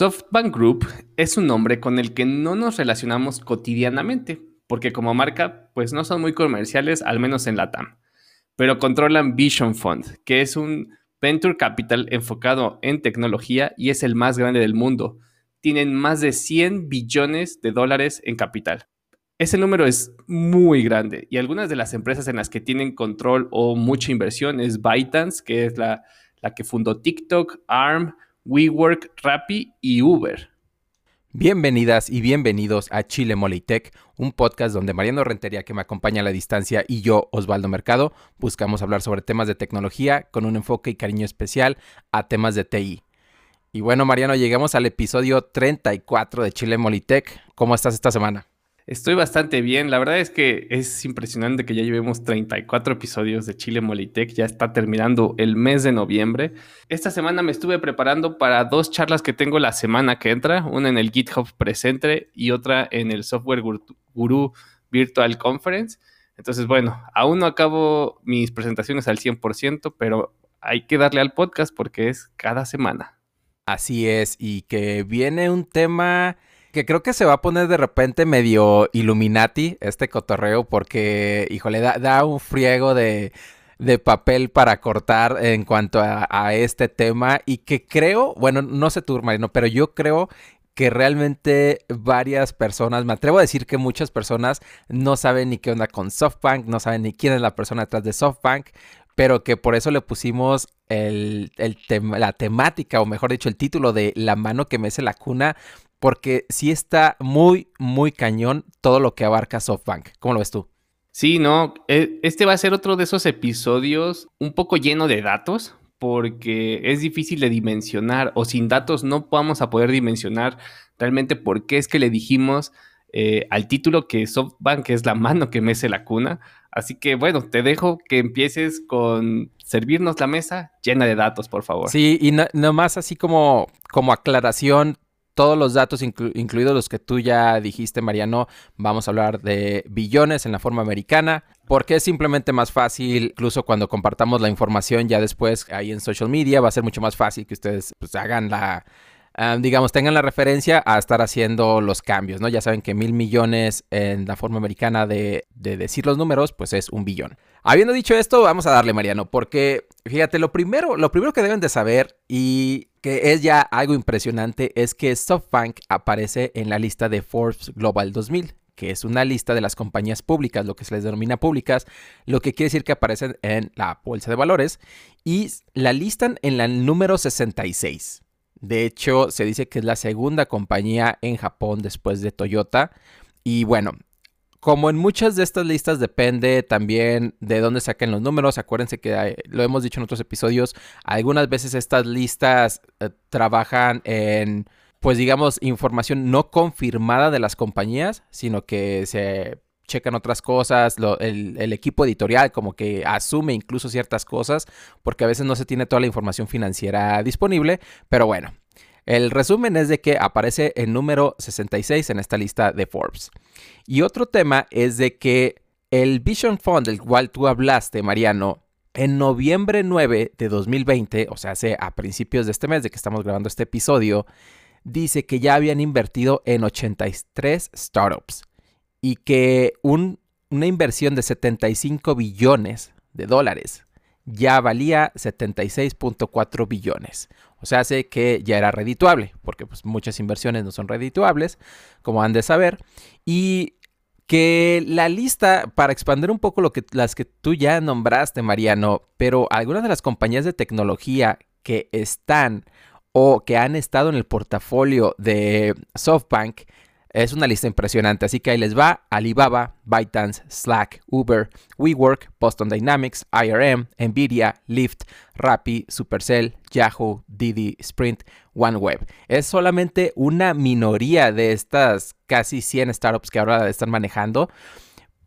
SoftBank Group es un nombre con el que no nos relacionamos cotidianamente, porque como marca, pues no son muy comerciales, al menos en la TAM. Pero controlan Vision Fund, que es un venture capital enfocado en tecnología y es el más grande del mundo. Tienen más de 100 billones de dólares en capital. Ese número es muy grande y algunas de las empresas en las que tienen control o mucha inversión es ByteDance, que es la, la que fundó TikTok, ARM, WeWork, Rappi y Uber. Bienvenidas y bienvenidos a Chile Tech, un podcast donde Mariano Rentería, que me acompaña a la distancia, y yo, Osvaldo Mercado, buscamos hablar sobre temas de tecnología con un enfoque y cariño especial a temas de TI. Y bueno, Mariano, llegamos al episodio 34 de Chile Tech. ¿Cómo estás esta semana? Estoy bastante bien. La verdad es que es impresionante que ya llevemos 34 episodios de Chile Molitech. Ya está terminando el mes de noviembre. Esta semana me estuve preparando para dos charlas que tengo la semana que entra. Una en el GitHub Presente y otra en el Software Guru Virtual Conference. Entonces, bueno, aún no acabo mis presentaciones al 100%, pero hay que darle al podcast porque es cada semana. Así es, y que viene un tema que creo que se va a poner de repente medio Illuminati este cotorreo porque, híjole, da, da un friego de, de, papel para cortar en cuanto a, este tema y que creo, bueno, no sé tú, Marino, pero yo creo que realmente varias personas, me atrevo a decir que muchas personas no saben ni qué onda con SoftBank, no saben ni quién es la persona detrás de SoftBank, pero que por eso le pusimos el, el la temática, o mejor dicho, el título de La mano que mece la cuna, porque sí está muy, muy cañón todo lo que abarca SoftBank. ¿Cómo lo ves tú? Sí, no, e, este va a ser otro de esos episodios un poco lleno de datos, porque es difícil de dimensionar o sin datos no vamos a poder dimensionar realmente por qué es que le dijimos eh, al título que SoftBank es la mano que mece la cuna. Así que bueno, te dejo que empieces con servirnos la mesa llena de datos, por favor. Sí, y nomás así como, como aclaración, todos los datos, incluidos los que tú ya dijiste, Mariano, vamos a hablar de billones en la forma americana, porque es simplemente más fácil, incluso cuando compartamos la información ya después ahí en social media, va a ser mucho más fácil que ustedes pues, hagan la, ah, digamos, tengan la referencia a estar haciendo los cambios, ¿no? Ya saben que mil millones en la forma americana de, de decir los números, pues es un billón. Habiendo dicho esto, vamos a darle, Mariano, porque fíjate, lo primero, lo primero que deben de saber y que es ya algo impresionante es que SoftBank aparece en la lista de Forbes Global 2000 que es una lista de las compañías públicas, lo que se les denomina públicas, lo que quiere decir que aparecen en la bolsa de valores y la listan en la número 66. De hecho, se dice que es la segunda compañía en Japón después de Toyota. Y bueno, como en muchas de estas listas depende también de dónde saquen los números. Acuérdense que lo hemos dicho en otros episodios. Algunas veces estas listas eh, trabajan en, pues digamos, información no confirmada de las compañías, sino que se checan otras cosas, el, el, equipo editorial como que asume incluso ciertas cosas, porque a veces no se tiene toda la información financiera disponible, pero bueno, el resumen es de que aparece el número 66 en esta lista de Forbes. Y otro tema es de que el Vision Fund del cual tú hablaste, Mariano, en noviembre 9 de 2020, o sea, hace a principios de este mes de que estamos grabando este episodio, dice que ya habían invertido en 83 startups y que una inversión de 75 billones de dólares ya valía 76.4 billones. O sea, hace que ya era redituable, porque pues, muchas inversiones no son redituables, como han de saber. Y que la lista, para expandir un poco lo que, las que tú ya nombraste, Mariano, pero algunas de las compañías de tecnología que están o que han estado en el portafolio de SoftBank es una lista impresionante, así que ahí les va Alibaba, ByteDance, Slack, Uber, WeWork, Boston Dynamics, IRM, Nvidia, Lyft, Rappi, Supercell, Yahoo, Didi, Sprint, OneWeb. Es solamente una minoría de estas casi 100 startups que ahora están manejando,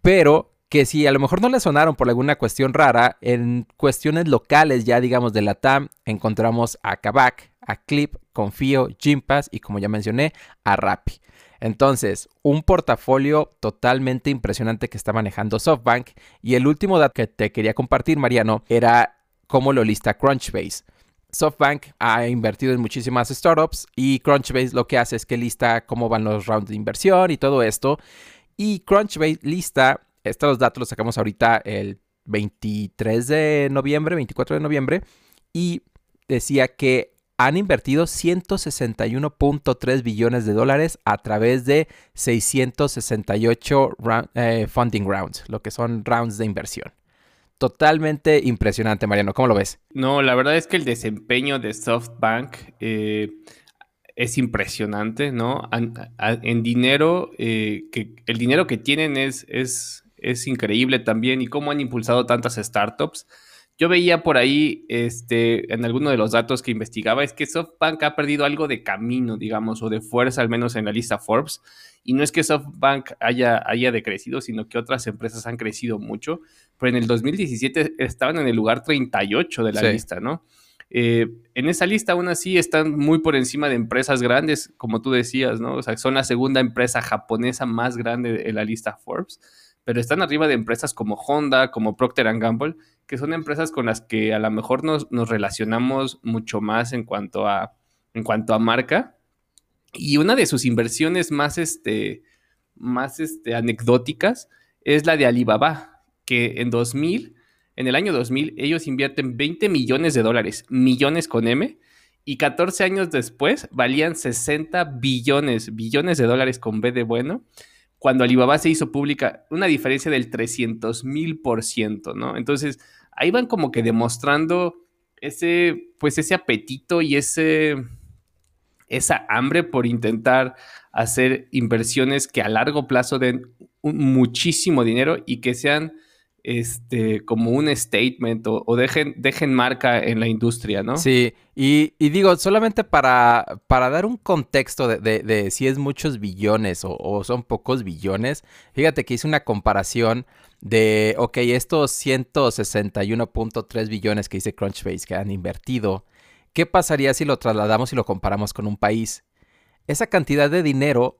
pero que si a lo mejor no le sonaron por alguna cuestión rara, en cuestiones locales ya digamos de la TAM encontramos a Kavak, a Clip, Confío, Gympass y como ya mencioné, a Rappi. Entonces, un portafolio totalmente impresionante que está manejando SoftBank. Y el último dato que te quería compartir, Mariano, era cómo lo lista Crunchbase. SoftBank ha invertido en muchísimas startups y Crunchbase lo que hace es que lista cómo van los rounds de inversión y todo esto. Y Crunchbase lista, estos datos los sacamos ahorita el 23 de noviembre, 24 de noviembre, y decía que han invertido 161.3 billones de dólares a través de 668 eh, funding rounds, lo que son rounds de inversión. Totalmente impresionante, Mariano. ¿Cómo lo ves? No, la verdad es que el desempeño de SoftBank eh, es impresionante, ¿no? En, dinero, eh, el dinero que tienen es increíble también y cómo han impulsado tantas startups. Yo veía por ahí, este, en alguno de los datos que investigaba, es que SoftBank ha perdido algo de camino, digamos, o de fuerza, al menos en la lista Forbes. Y no es que SoftBank haya, haya decrecido, sino que otras empresas han crecido mucho. Pero en el 2017 estaban en el lugar 38 de la lista, ¿no? Eh, en esa lista aún así están muy por encima de empresas grandes, como tú decías, ¿no? O sea, son la segunda empresa japonesa más grande en la lista Forbes pero están arriba de empresas como Honda, como Procter Gamble, que son empresas con las que a lo mejor nos, relacionamos mucho más en cuanto a, en cuanto a marca. Y una de sus inversiones más, este, más este, anecdóticas es la de Alibaba, que en 2000, en el año 2000, ellos invierten 20 millones de dólares, millones con M, y 14 años después valían 60 billones, billones de dólares con B de bueno cuando Alibaba se hizo pública, una diferencia del 300 mil por ciento, ¿no? Entonces, ahí van como que demostrando ese, pues ese apetito y ese, esa hambre por intentar hacer inversiones que a largo plazo den muchísimo dinero y que sean este, como un statement o, dejen, dejen marca en la industria, ¿no? Sí, y, digo, solamente para, para dar un contexto de, si es muchos billones o, son pocos billones, fíjate que hice una comparación de, ok, estos 161.3 billones que dice Crunchbase que han invertido, ¿qué pasaría si lo trasladamos y lo comparamos con un país? Esa cantidad de dinero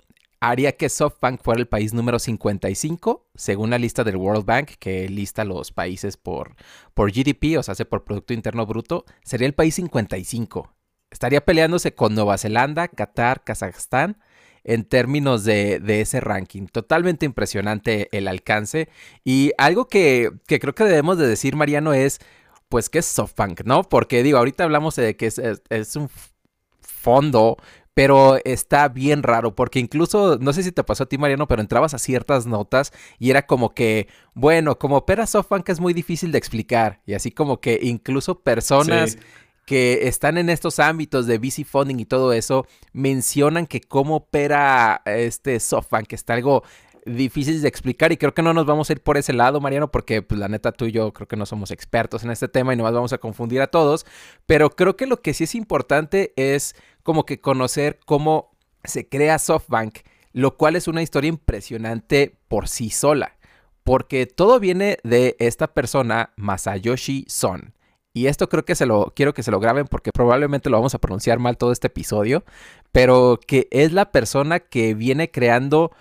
haría que SoftBank fuera el país número 55, según la lista del World Bank, que lista los países por, por GDP, o sea, hace por Producto Interno Bruto, sería el país 55. Estaría peleándose con Nueva Zelanda, Qatar, Kazajstán, en términos de, ese ranking. Totalmente impresionante el alcance. Y algo que, creo que debemos de decir, Mariano, es, pues, ¿qué es SoftBank, no? Porque digo, ahorita hablamos de que es, es un fondo pero está bien raro porque incluso, no sé si te pasó a ti Mariano, pero entrabas a ciertas notas y era como que, bueno, como opera SoftBank es muy difícil de explicar y así como que incluso personas... que están en estos ámbitos de VC funding y todo eso, mencionan que cómo opera este SoftBank, que está algo difícil de explicar y creo que no nos vamos a ir por ese lado, Mariano, porque pues la neta tú y yo creo que no somos expertos en este tema y nomás vamos a confundir a todos, pero creo que lo que sí es importante es como que conocer cómo se crea SoftBank, lo cual es una historia impresionante por sí sola, porque todo viene de esta persona, Masayoshi Son. Y esto creo que se lo quiero que se lo graben porque probablemente lo vamos a pronunciar mal todo este episodio, pero que es la persona que viene creando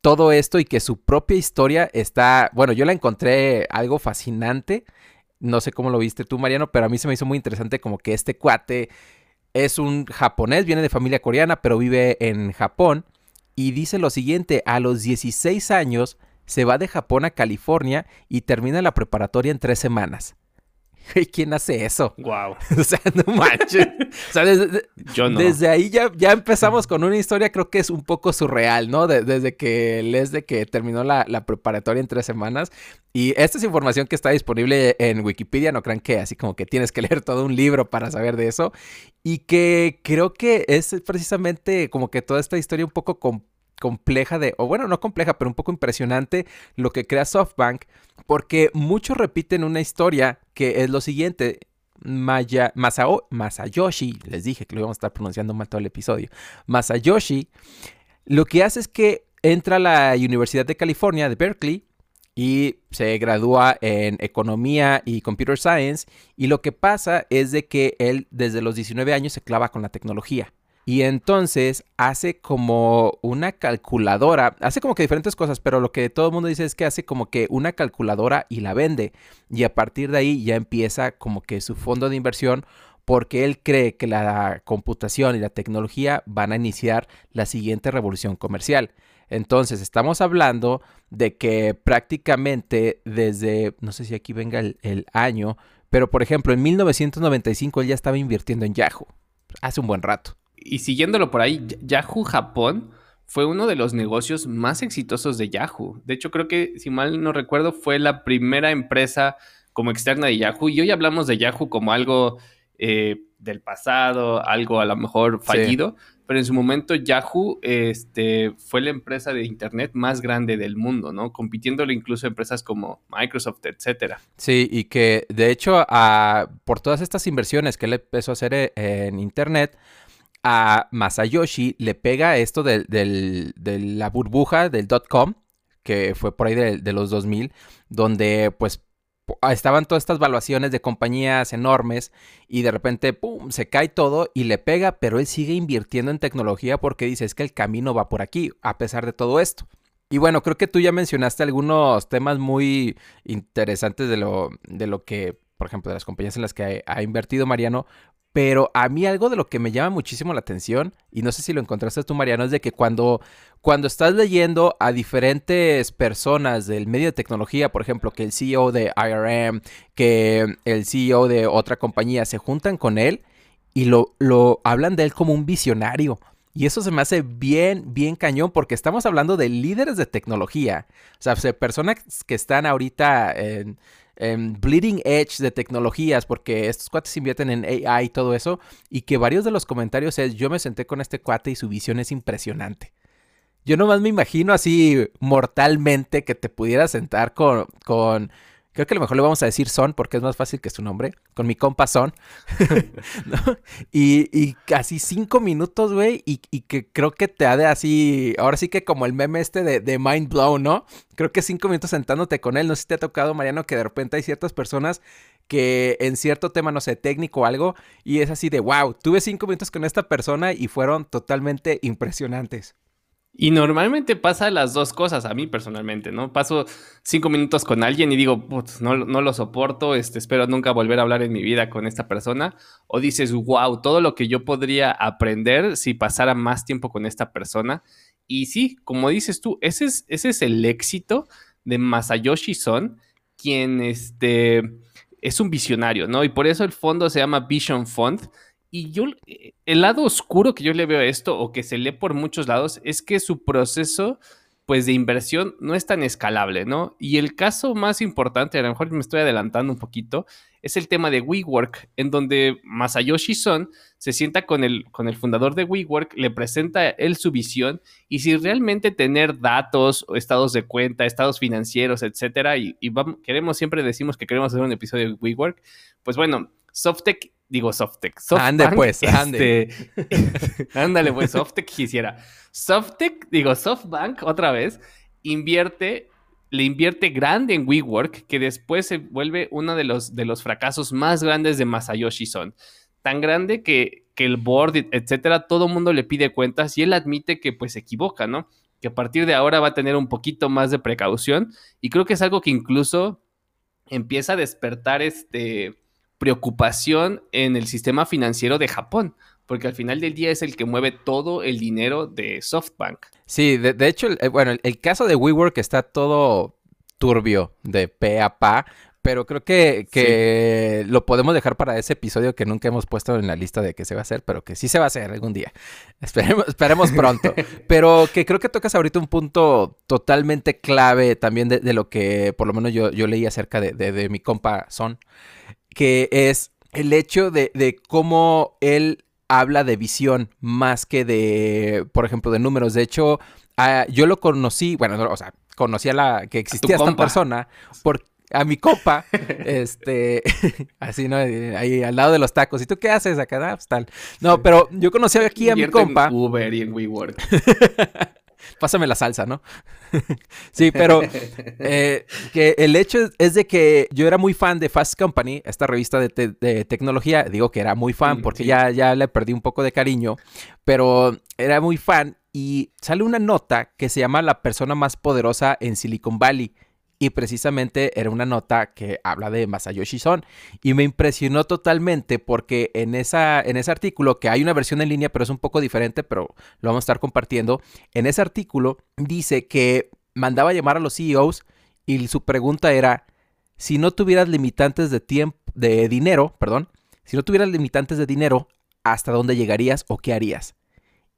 todo esto y que su propia historia está, bueno, yo la encontré algo fascinante. No sé cómo lo viste tú, Mariano, pero a mí se me hizo muy interesante como que este cuate es un japonés, viene de familia coreana, pero vive en Japón. Y dice lo siguiente, a los 16 años se va de Japón a California y termina la preparatoria en tres semanas. ¿Quién hace eso? Wow. o sea, no manches. O sea, desde, Yo no. desde ahí ya, ya empezamos con una historia, creo que es un poco surreal, ¿no? desde que les de que terminó la, la, preparatoria en tres semanas. Y esta es información que está disponible en Wikipedia, no crean que así como que tienes que leer todo un libro para saber de eso. Y que creo que es precisamente como que toda esta historia un poco compleja compleja de, o bueno, no compleja, pero un poco impresionante lo que crea SoftBank, porque muchos repiten una historia que es lo siguiente. Maya, Masao, Masayoshi, les dije que lo íbamos a estar pronunciando mal todo el episodio. Masayoshi, lo que hace es que entra a la Universidad de California de Berkeley y se gradúa en economía y computer science y lo que pasa es de que él desde los 19 años se clava con la tecnología. Y entonces hace como una calculadora, hace como que diferentes cosas, pero lo que todo el mundo dice es que hace como que una calculadora y la vende. Y a partir de ahí ya empieza como que su fondo de inversión porque él cree que la computación y la tecnología van a iniciar la siguiente revolución comercial. Entonces, estamos hablando de que prácticamente desde, no sé si aquí venga el, año, pero por ejemplo, en 1995 él ya estaba invirtiendo en Yahoo, hace un buen rato. Y siguiéndolo por ahí, Yahoo Japón fue uno de los negocios más exitosos de Yahoo. De hecho, creo que, si mal no recuerdo, fue la primera empresa como externa de Yahoo. Y hoy hablamos de Yahoo como algo eh, del pasado, algo a lo mejor fallido pero en su momento Yahoo este, fue la empresa de Internet más grande del mundo, ¿no? Compitiéndole incluso a empresas como Microsoft, etcétera. Sí, y que de hecho por todas estas inversiones que él empezó a hacer e, en Internet, a Masayoshi le pega esto de, la burbuja del dot-com, que fue por ahí de, de los 2000, donde pues Ah, estaban todas estas valuaciones de compañías enormes y de repente, ¡pum!, se cae todo y le pega, pero él sigue invirtiendo en tecnología porque dice, es que el camino va por aquí, a pesar de todo esto. Y bueno, creo que tú ya mencionaste algunos temas muy interesantes de lo, de lo que, por ejemplo, de las compañías en las que ha invertido Mariano, pero a mí algo de lo que me llama muchísimo la atención, y no sé si lo encontraste tú, Mariano, es de que cuando, cuando estás leyendo a diferentes personas del medio de tecnología, por ejemplo, que el CEO de IRM, que el CEO de otra compañía, se juntan con él y lo, lo hablan de él como un visionario. Y eso se me hace bien, bien cañón, porque estamos hablando de líderes de tecnología. O sea, personas que están ahorita en bleeding edge de tecnologías, porque estos cuates invierten en AI y todo eso, y que varios de los comentarios es, yo me senté con este cuate y su visión es impresionante. Yo nomás me imagino así mortalmente que te pudieras sentar con, con Creo que a lo mejor le vamos a decir Son porque es más fácil que su nombre. Con mi compa Son. y, casi cinco minutos, güey. Y, que creo que te ha de así. Ahora sí que como el meme este de, de, Mind Blow, ¿no? Creo que cinco minutos sentándote con él. No sé si te ha tocado, Mariano, que de repente hay ciertas personas que en cierto tema, no sé, técnico o algo. Y es así de wow. Tuve cinco minutos con esta persona y fueron totalmente impresionantes. Y normalmente pasa las dos cosas, a mí personalmente, ¿no? Paso cinco minutos con alguien y digo, no, no lo soporto, este, espero nunca volver a hablar en mi vida con esta persona. O dices, wow, todo lo que yo podría aprender si pasara más tiempo con esta persona. Y sí, como dices tú, ese es, ese es el éxito de Masayoshi Son, quien este, es un visionario, ¿no? Y por eso el fondo se llama Vision Fund y yo, eh, el lado oscuro que yo le veo a esto, o que se lee por muchos lados, es que su proceso, pues, de inversión no es tan escalable, ¿no? Y el caso más importante, a lo mejor me estoy adelantando un poquito, es el tema de WeWork, en donde Masayoshi Son se sienta con el, con el fundador de WeWork, le presenta él su visión, y si realmente tener datos, estados de cuenta, estados financieros, etcétera, y, queremos, siempre decimos que queremos hacer un episodio de WeWork, pues bueno, Softec digo Softec. ande pues, ande. Este, ándale pues, Softec quisiera. Softec, digo SoftBank otra vez, invierte, le invierte grande en WeWork, que después se vuelve uno de los, de los fracasos más grandes de Masayoshi Son. Tan grande que, que el board, etcétera, todo el mundo le pide cuentas y él admite que pues se equivoca, ¿no? Que a partir de ahora va a tener un poquito más de precaución y creo que es algo que incluso empieza a despertar este preocupación en el sistema financiero de Japón, porque al final del día es el que mueve todo el dinero de SoftBank. Sí, de, hecho, eh, bueno, el, caso de WeWork está todo turbio de pe a pa, pero creo que, lo podemos dejar para ese episodio que nunca hemos puesto en la lista de que se va a hacer, pero que sí se va a hacer algún día. Esperemos, esperemos pronto. pero que creo que tocas ahorita un punto totalmente clave también de, lo que por lo menos yo, yo leí acerca de, de mi compa Son que es el hecho de, cómo él habla de visión más que de, por ejemplo, de números. De hecho, yo lo conocí, bueno, o sea, conocí a la que existía esta persona por a mi copa, este, así, ¿no? Ahí al lado de los tacos. ¿Y tú qué haces acá? Ah, pues tal. No, pero yo conocí aquí a mi compa. En Uber y en WeWork. Pásame la salsa, ¿no? sí, pero eh, que el hecho es, de que yo era muy fan de Fast Company, esta revista de, tecnología. Digo que era muy fan porque ya, ya le perdí un poco de cariño, pero era muy fan y sale una nota que se llama La persona más poderosa en Silicon Valley. Y precisamente era una nota que habla de Masayoshi Son y me impresionó totalmente porque en, esa, en ese artículo, que hay una versión en línea pero es un poco diferente, pero lo vamos a estar compartiendo, en ese artículo dice que mandaba llamar a los CEOs y su pregunta era, si no tuvieras limitantes de tiempo, de dinero, perdón, si no tuvieras limitantes de dinero, ¿hasta dónde llegarías o qué harías?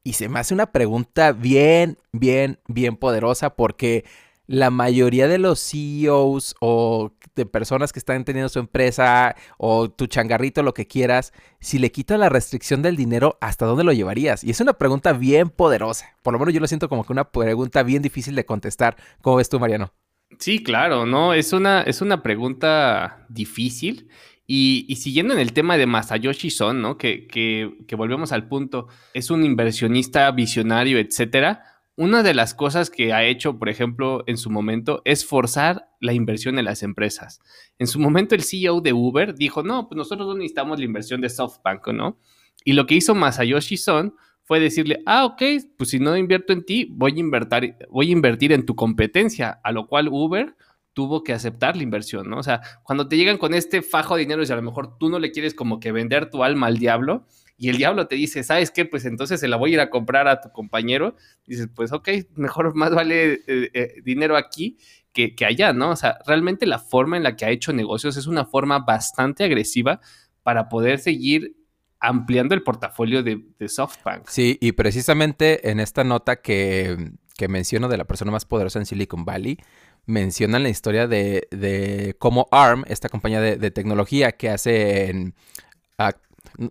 Y se me hace una pregunta bien, bien, bien poderosa porque la mayoría de los CEOs o de personas que están teniendo su empresa o tu changarrito, lo que quieras, si le quitas la restricción del dinero, ¿hasta dónde lo llevarías? Y es una pregunta bien poderosa. Por lo menos yo lo siento como que una pregunta bien difícil de contestar. ¿Cómo ves tú, Mariano? Sí, claro, ¿no? Es una, es una pregunta difícil. Y, siguiendo en el tema de Masayoshi Son, ¿no? Que, que, que volvemos al punto, es un inversionista visionario, etcétera una de las cosas que ha hecho, por ejemplo, en su momento, es forzar la inversión en las empresas. En su momento, el CEO de Uber dijo, no, pues nosotros no necesitamos la inversión de SoftBank, ¿no? Y lo que hizo Masayoshi Son fue decirle, ah, ok, pues si no invierto en ti, voy a invertir, voy a invertir en tu competencia, a lo cual Uber tuvo que aceptar la inversión, ¿no? O sea, cuando te llegan con este fajo de dinero y a lo mejor tú no le quieres como que vender tu alma al diablo, y el diablo te dice, ¿sabes qué? Pues entonces se la voy a ir a comprar a tu compañero. dices, pues ok, mejor más vale eh, eh, dinero aquí que, allá, ¿no? O sea, realmente la forma en la que ha hecho negocios es una forma bastante agresiva para poder seguir ampliando el portafolio de, SoftBank. Sí, y precisamente en esta nota que, que, menciono de la persona más poderosa en Silicon Valley, mencionan la historia de, de cómo ARM, esta compañía de, tecnología que hace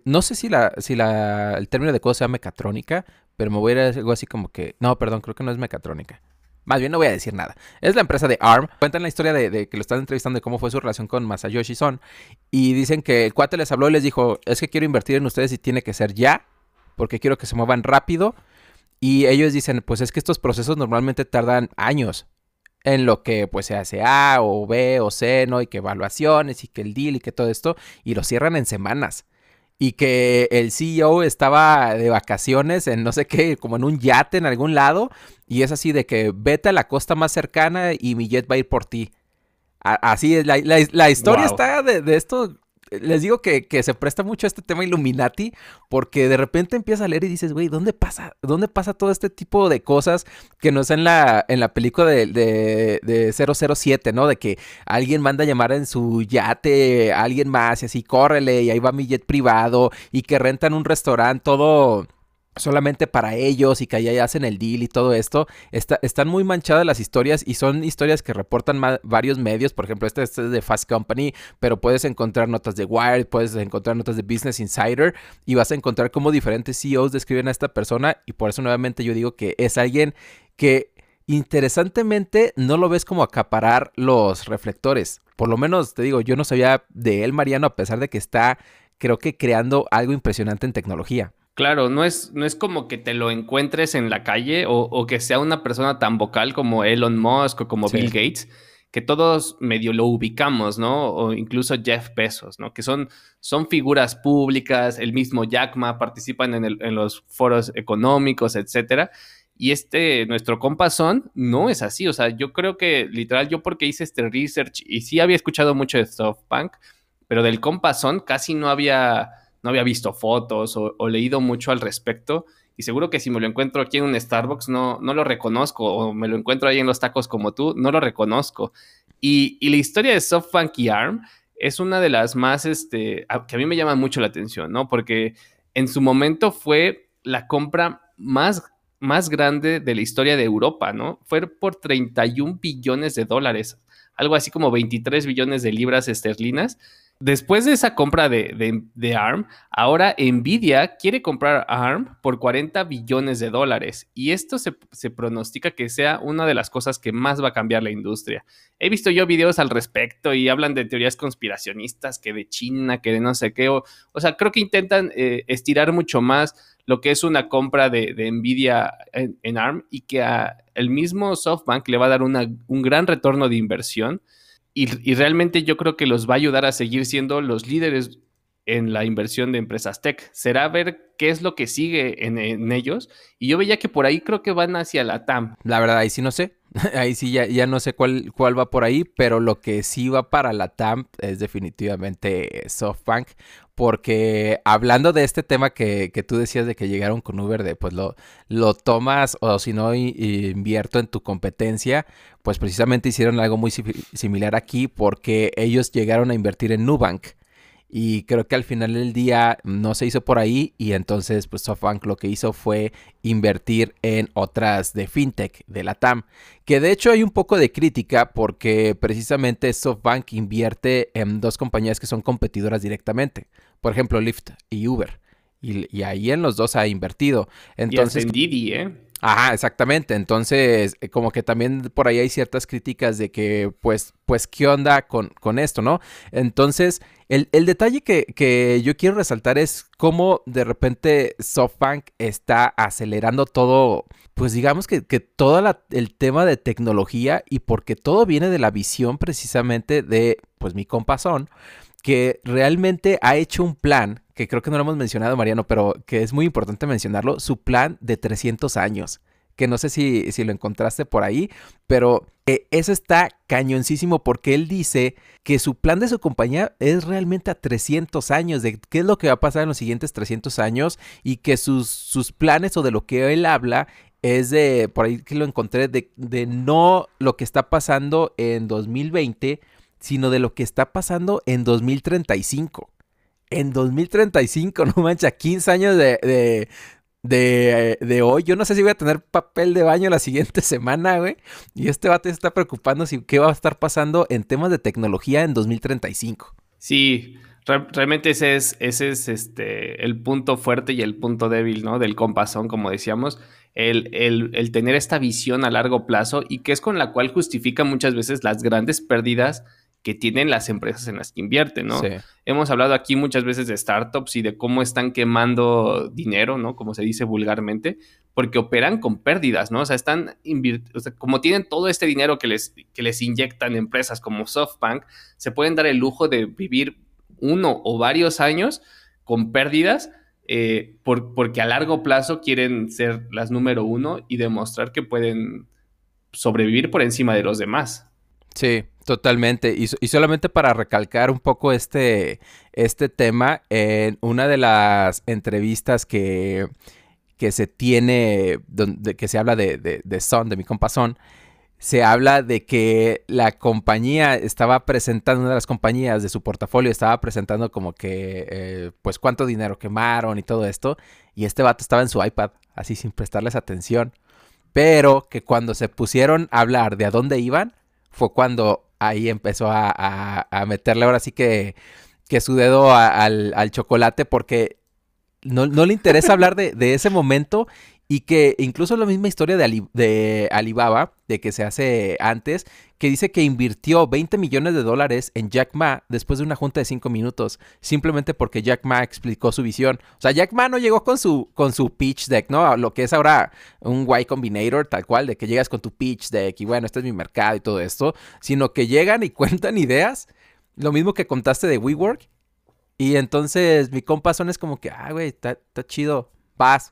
no sé si la, si la, el término de cosa sea mecatrónica, pero me voy a ir a algo así como que, no, perdón, creo que no es mecatrónica. Más bien no voy a decir nada. Es la empresa de ARM. Cuentan la historia de, que lo están entrevistando de cómo fue su relación con Masayoshi Son. Y dicen que el cuate les habló y les dijo, es que quiero invertir en ustedes y tiene que ser ya, porque quiero que se muevan rápido. Y ellos dicen, pues es que estos procesos normalmente tardan años en lo que pues se hace A o B o C, ¿no? Y que evaluaciones y que el deal y que todo esto. Y lo cierran en semanas y que el CEO estaba de vacaciones en no sé qué, como en un yate en algún lado, y es así de que vete a la costa más cercana y mi jet va a ir por ti. así es, la, historia está de, de, esto les digo que, se presta mucho a este tema Illuminati porque de repente empiezas a leer y dices, güey, ¿dónde pasa, ¿dónde pasa todo este tipo de cosas que no es en la, en la película de, de, de 007, ¿no? De que alguien manda a llamar en su yate a alguien más y así, córrele y ahí va mi jet privado y que rentan un restaurante todo solamente para ellos y que allá hacen el deal y todo esto, están muy manchadas las historias y son historias que reportan varios medios, por ejemplo, este, este, es de Fast Company, pero puedes encontrar notas de Wired, puedes encontrar notas de Business Insider y vas a encontrar cómo diferentes CEOs describen a esta persona y por eso nuevamente yo digo que es alguien que interesantemente no lo ves como acaparar los reflectores. Por lo menos te digo, yo no sabía de él, Mariano, a pesar de que está, creo que creando algo impresionante en tecnología. Claro, no es, no es como que te lo encuentres en la calle o, que sea una persona tan vocal como Elon Musk o como Bill Gates, que todos medio lo ubicamos, ¿no? O incluso Jeff Bezos, ¿no? Que son, son figuras públicas, el mismo Jack Ma participan en, en los foros económicos, etcétera. Y este, nuestro compasón, no es así. O sea, yo creo que literal, yo porque hice este research y sí había escuchado mucho de SoftBank, pero del compasón casi no había no había visto fotos o, leído mucho al respecto. Y seguro que si me lo encuentro aquí en un Starbucks no, no lo reconozco, o me lo encuentro ahí en los tacos como tú, no lo reconozco. Y, la historia de SoftBank y ARM es una de las más, este, que a mí me llama mucho la atención, ¿no? Porque en su momento fue la compra más, más grande de la historia de Europa, ¿no? Fue por 31 billones de dólares, algo así como 23 billones de libras esterlinas Después de esa compra de, ARM, ahora Nvidia quiere comprar ARM por 40 billones de dólares. Y esto se, pronostica que sea una de las cosas que más va a cambiar la industria. He visto yo videos al respecto y hablan de teorías conspiracionistas, que de China, que de no sé qué, o, sea, creo que intentan eh, estirar mucho más lo que es una compra de, Nvidia en, ARM y que el mismo SoftBank le va a dar un gran retorno de inversión y, realmente yo creo que los va a ayudar a seguir siendo los líderes en la inversión de empresas tech. Será ver qué es lo que sigue en, ellos. Y yo veía que por ahí creo que van hacia la TAM. La verdad, ahí sí no sé. ahí sí ya, ya no sé cuál, cuál va por ahí, pero lo que sí va para la TAM es definitivamente SoftBank. Porque hablando de este tema que, que, tú decías de que llegaron con Uber, de pues lo, lo tomas o si no invierto en tu competencia, pues precisamente hicieron algo muy similar aquí porque ellos llegaron a invertir en Nubank. Y creo que al final del día no se hizo por ahí y entonces pues SoftBank lo que hizo fue invertir en otras de fintech de la TAM. Que de hecho hay un poco de crítica porque precisamente SoftBank invierte en dos compañías que son competidoras directamente. Por ejemplo Lyft y Uber. Y, ahí en los dos ha invertido. Entonces, y en Didi, ¿eh? Ajá, exactamente. Entonces, eh, como que también por ahí hay ciertas críticas de que, pues, pues, ¿qué onda con, con esto, no? Entonces, el, detalle que, yo quiero resaltar es cómo de repente SoftBank está acelerando todo, pues digamos que, que todo el tema de tecnología y porque todo viene de la visión precisamente de, pues, mi compasón, que realmente ha hecho un plan que creo que no lo hemos mencionado, Mariano, pero que es muy importante mencionarlo, su plan de 300 años. Que no sé si, si lo encontraste por ahí, pero eh, eso está cañoncísimo porque él dice que su plan de su compañía es realmente a 300 años, de qué es lo que va a pasar en los siguientes 300 años y que sus, sus planes o de lo que él habla es de, por ahí que lo encontré, de, de no lo que está pasando en 2020, sino de lo que está pasando en 2035 en 2035, no mancha, 15 años de, de, hoy. Yo no sé si voy a tener papel de baño la siguiente semana, güey. Y este bate se está preocupando si qué va a estar pasando en temas de tecnología en 2035. Sí, realmente ese es, ese es este, el punto fuerte y el punto débil, ¿no? Del compasón, como decíamos. El, el, tener esta visión a largo plazo y que es con la cual justifica muchas veces las grandes pérdidas que tienen las empresas en las que invierten, ¿no? Hemos hablado aquí muchas veces de startups y de cómo están quemando dinero, ¿no? Como se dice vulgarmente, porque operan con pérdidas, ¿no? O sea, están o sea, como tienen todo este dinero que les, que les inyectan empresas como SoftBank, se pueden dar el lujo de vivir uno o varios años con pérdidas eh, porque a largo plazo quieren ser las número uno y demostrar que pueden sobrevivir por encima de los demás. Sí, totalmente. Y, solamente para recalcar un poco este, este tema, en una de las entrevistas que, que se tiene, donde, que se habla de, de, Son, de mi compa Son, se habla de que la compañía estaba presentando, una de las compañías de su portafolio estaba presentando como que, eh, pues, cuánto dinero quemaron y todo esto. Y este vato estaba en su iPad, así sin prestarles atención. Pero que cuando se pusieron a hablar de a dónde iban, fue cuando ahí empezó a, meterle ahora sí que, que su dedo al, chocolate porque no, le interesa hablar de, de, ese momento y que incluso la misma historia de, de, Alibaba, de que se hace antes, que dice que invirtió 20 millones de dólares en Jack Ma después de una junta de 5 minutos, simplemente porque Jack Ma explicó su visión. O sea, Jack Ma no llegó con su, con su pitch deck, ¿no? Lo que es ahora un Y Combinator, tal cual, de que llegas con tu pitch deck y bueno, este es mi mercado y todo esto, sino que llegan y cuentan ideas, lo mismo que contaste de WeWork. Y entonces mi compa son es como que, ah, güey, está chido, vas,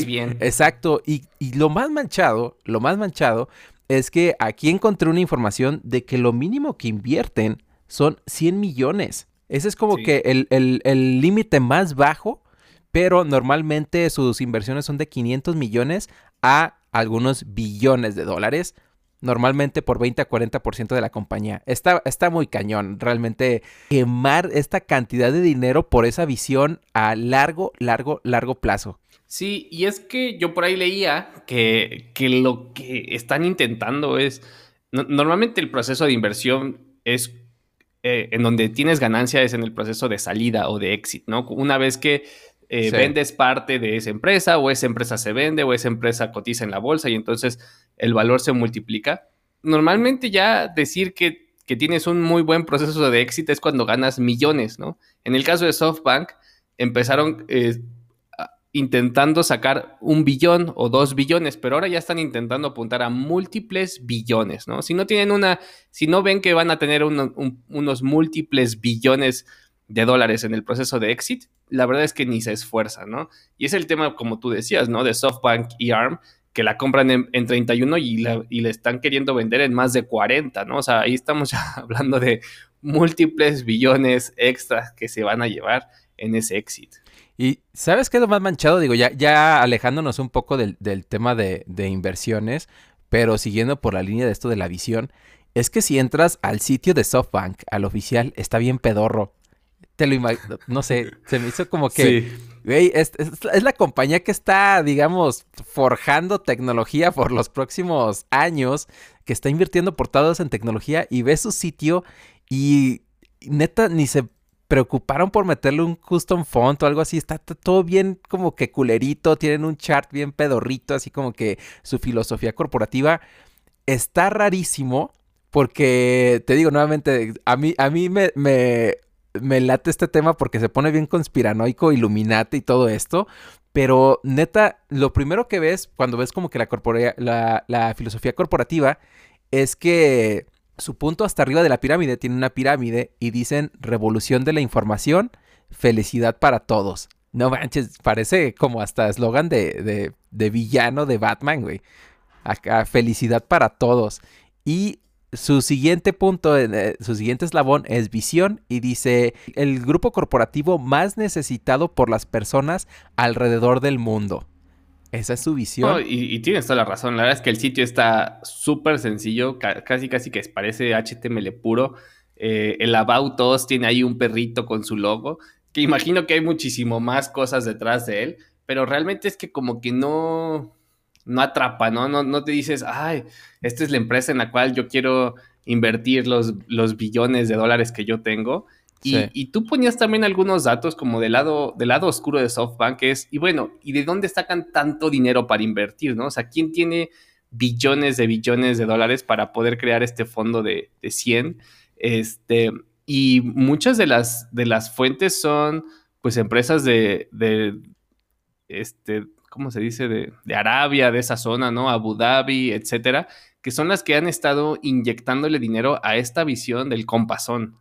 Aquí. bien. Exacto. Y, lo más manchado, lo más manchado es que aquí encontré una información de que lo mínimo que invierten son 100 millones. Ese es como que el límite más bajo, pero normalmente sus inversiones son de 500 millones a algunos billones de dólares normalmente por 20 a 40% de la compañía. Está, está muy cañón, realmente quemar esta cantidad de dinero por esa visión a largo, largo, largo plazo. Sí, y es que yo por ahí leía que, lo que están intentando es, normalmente el proceso de inversión es eh, en donde tienes ganancia es en el proceso de salida o de exit, ¿no? Una vez que eh, vendes parte de esa empresa o esa empresa se vende o esa empresa cotiza en la bolsa y entonces el valor se multiplica. Normalmente ya decir que, que tienes un muy buen proceso de éxito es cuando ganas millones, ¿no? En el caso de SoftBank, empezaron eh, intentando sacar un billón o dos billones, pero ahora ya están intentando apuntar a múltiples billones, ¿no? Si no tienen una, si no ven que van a tener unos múltiples billones de dólares en el proceso de exit, la verdad es que ni se esfuerza, ¿no? Y es el tema, como tú decías, ¿no? De SoftBank y ARM, que la compran en, 31 y, la, y le están queriendo vender en más de 40, ¿no? O sea, ahí estamos ya hablando de múltiples billones extras que se van a llevar en ese exit. Y ¿sabes qué es lo más manchado? Digo, ya, ya alejándonos un poco del, tema de, de, inversiones, pero siguiendo por la línea de esto de la visión, es que si entras al sitio de SoftBank, al oficial, está bien pedorro. Te lo imagino, no sé, se me hizo como que, güey, es, la compañía que está, digamos, forjando tecnología por los próximos años, que está invirtiendo por todos en tecnología y ves su sitio y neta ni se preocuparon por meterle un custom font o algo así. Está todo bien como que culerito. Tienen un chart bien pedorrito, así como que su filosofía corporativa está rarísimo. Porque te digo nuevamente, a mí, a mí me, late este tema porque se pone bien conspiranoico, iluminate y todo esto. Pero neta, lo primero que ves cuando ves como que la, la, la filosofía corporativa es que su punto hasta arriba de la pirámide tiene una pirámide y dicen revolución de la información, felicidad para todos. No manches, parece como hasta eslogan de, de, villano de Batman, güey. Acá, felicidad para todos. Y su siguiente punto, eh, su siguiente eslabón es visión y dice el grupo corporativo más necesitado por las personas alrededor del mundo. Esa es su visión. y, tienes toda la razón. La verdad es que el sitio está súper sencillo, casi casi que parece HTML puro. Eh, el About Us tiene ahí un perrito con su logo, que imagino que hay muchísimo más cosas detrás de él, pero realmente es que como que no, no atrapa, ¿no? ¿no? No te dices, ay, esta es la empresa en la cual yo quiero invertir los, los billones de dólares que yo tengo. Y, tú ponías también algunos datos como del lado, del lado oscuro de SoftBank, es, y bueno, ¿y de dónde sacan tanto dinero para invertir, no? O sea, ¿quién tiene billones de billones de dólares para poder crear este fondo de, de 100? Este, y muchas de las, de las fuentes son, pues, empresas de, de este, ¿cómo se dice? De, de Arabia, de esa zona, ¿no? Abu Dhabi, etcétera, que son las que han estado inyectándole dinero a esta visión del compasón.